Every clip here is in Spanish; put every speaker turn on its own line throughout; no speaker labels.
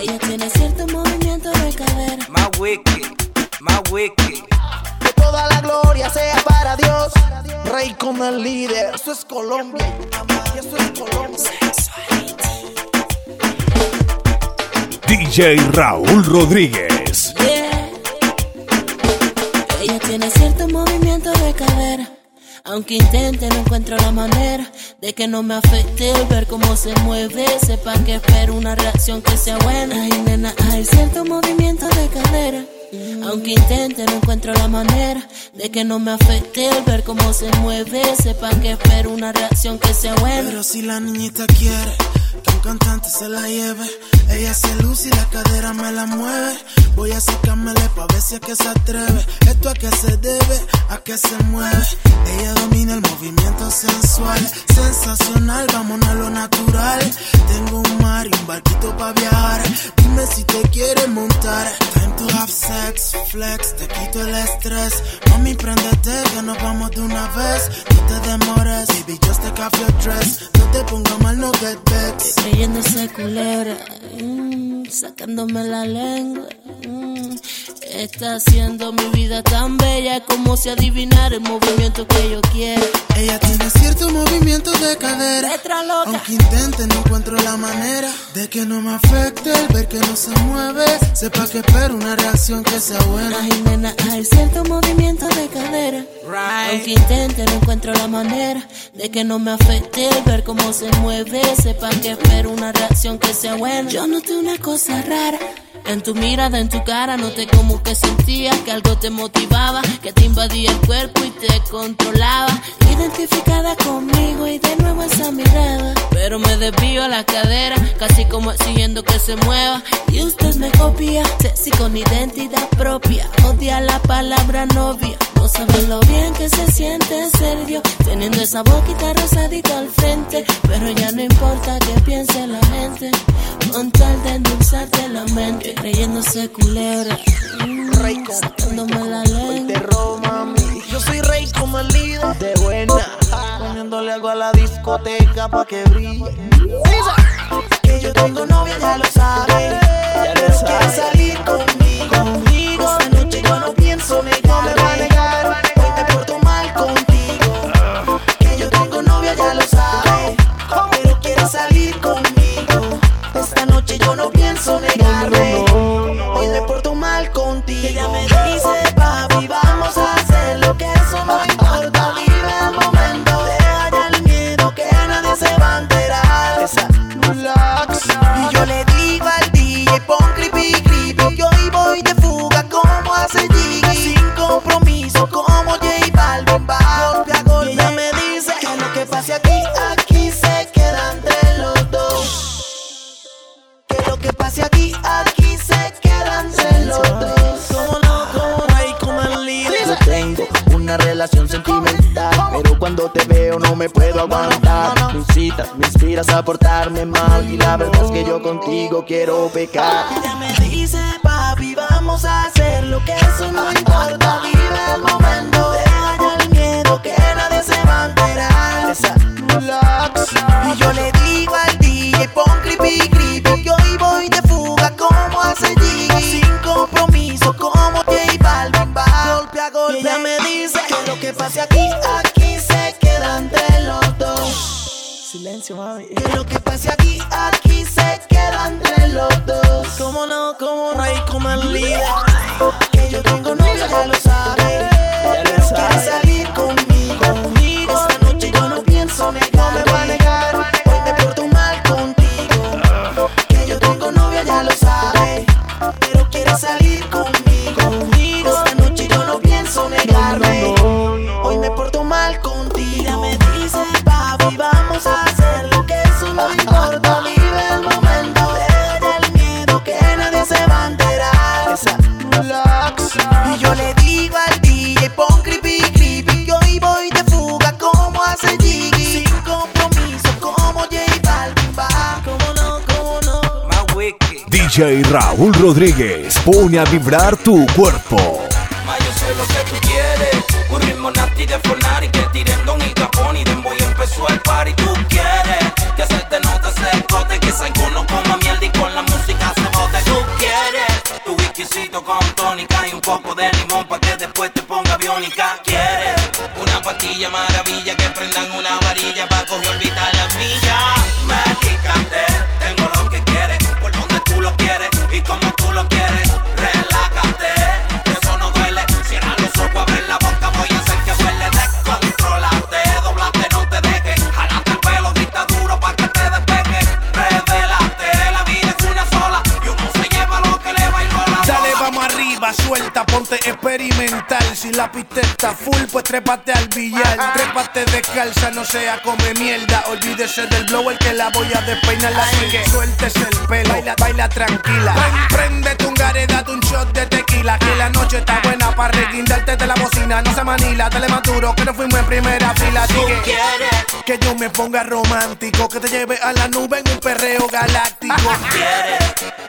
Ella tiene cierto movimiento de cadera.
Más wiki.
Que toda la gloria sea para Dios. Rey con el líder. Eso es Colombia. Y eso es Colombia.
DJ Raúl Rodríguez.
Yeah. Ella tiene cierto movimiento de cadera. Aunque intente, no encuentro la manera de que no me afecte el ver cómo se mueve. Sepa que espero una reacción que sea buena. Ay, nena, hay cierto movimiento de cadera. Aunque intente, no encuentro la manera de que no me afecte el ver cómo se mueve. Sepa que espero una reacción que sea buena.
Pero si la niñita quiere un cantante se la lleve, ella se luce y la cadera me la mueve. Voy a sacármele pa' ver si es que se atreve. Esto a qué se debe, a qué se mueve. Ella domina el movimiento sensual, sensacional, vámonos a lo natural. Tengo un mar y un barquito pa' viajar. Dime si te quieres montar. Time to have sex, flex, te quito el estrés. Mami, préndete que nos vamos de una vez. No te demores, baby, just take off your dress.
Creyéndose culera, mm, sacándome la lengua. mm. Está haciendo mi vida tan bella como si adivinara el movimiento que yo quiero.
Ella de cadera.
Letra loca.
Aunque intente, no encuentro la manera de que no me afecte el ver que no se mueve. Sepa que espero una reacción que sea buena.
Ay, nena, hay cierto movimiento de cadera. Aunque intente, no encuentro la manera de que no me afecte el ver cómo se mueve. Sepa que espero una reacción que sea buena. Yo noté una cosa rara. En tu mirada, en tu cara, noté como que sentías que algo te motivaba, que te invadía el cuerpo y te controlaba. Identificada conmigo y de nuevo esa mirada. Pero me desvío a la cadera, casi como exigiendo que se mueva. Y usted me copia, sexy con identidad propia. Odia la palabra novia. No saben lo bien que se siente teniendo esa boquita rosadita al frente. Pero ya no importa que piense la gente, con tal de endulzarte la mente, creyéndose culera. mm, sacándome la lengua.
mami. Yo soy rey como el líder. De buena. Poniéndole algo a la discoteca pa' que brille. Que yo tengo novia, ya lo sabe. Ya lo sabe. Quiere salir conmigo. Conmigo. Esta noche yo no pienso negarme.
Cuando te veo no me puedo aguantar. Me incitas, me inspiras a portarme mal y la verdad es que yo contigo quiero pecar.
Ella me dice, papi, vamos a hacer lo que eso no importa. Vive el momento, deja ya el miedo que nadie se va a enterar. Relax. Y yo le digo al DJ, pon creepy, creepy. Que hoy voy de fuga como hace Jiggy. Sin compromiso como J Balvin. Va golpe a golpe. Y ella me dice que lo que pase aquí, aquí Silencio, mami. Que lo que pase aquí, aquí se queda entre los dos. Como no, como rey, como el líder. Importa. Vive el momento, deja el miedo que nadie se va a enterar. Relax. Y yo le digo al DJ, pon creepy, creepy. Que hoy voy de fuga como hace Jiggy. Sin compromiso como J Balvin. Va, como no, como no.
Más wiki.
DJ Raúl Rodríguez pone a vibrar tu cuerpo.
Ma, yo sé lo que tú quieres. Un ritmo nasty de Fornari que tiren don y capón y dembow y empezó el poco de limón pa' que después te ponga aviónica. ¿Quieres? Una pastilla maravilla que prendan una varilla pa' coger orbitar las millas. La
pista está full, pues trépate al billar. Trépate descalza, no sea come mierda. Olvídese del blower que la voy a despeinar. Así que suéltese el pelo, baila, baila tranquila. Préndete un gare, date un shot de tequila. Que la noche está buena para reguindarte de la bocina. No se manila, dale más duro, que no fuimos en primera fila. Así que
quieres,
que yo me ponga romántico, que te lleve a la nube en un perreo galáctico.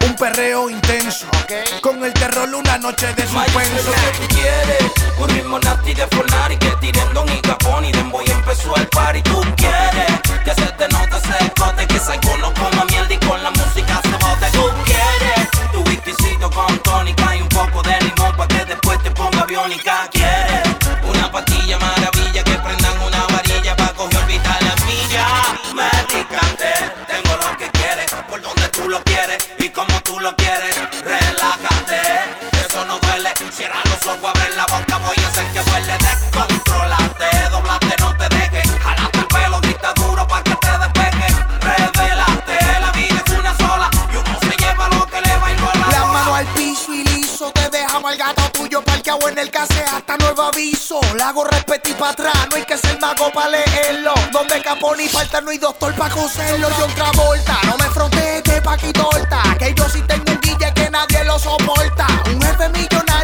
Un perreo intenso, con el terror una noche de suspenso.
Un ritmo nasty de Fornari Que tiren don y capón Y den voy empezó el party. Tú quieres Que se te note ese escote Que Psycho no coma mierda Y con la música se bote. Tú quieres Tu whiskycito con tónica Y un poco de limón Pa' que después te ponga aviónica Quieres Una pastilla maravilla
al gato tuyo parqueado en el case hasta nuevo aviso. La hago respeto y pa' atrás, no hay que ser mago pa' leerlo. Donde capón y falta no hay doctor pa' coserlo. Yo otra volta, no me frontete pa' torta. Que yo sí tengo un guille que nadie lo soporta. Un jefe millonario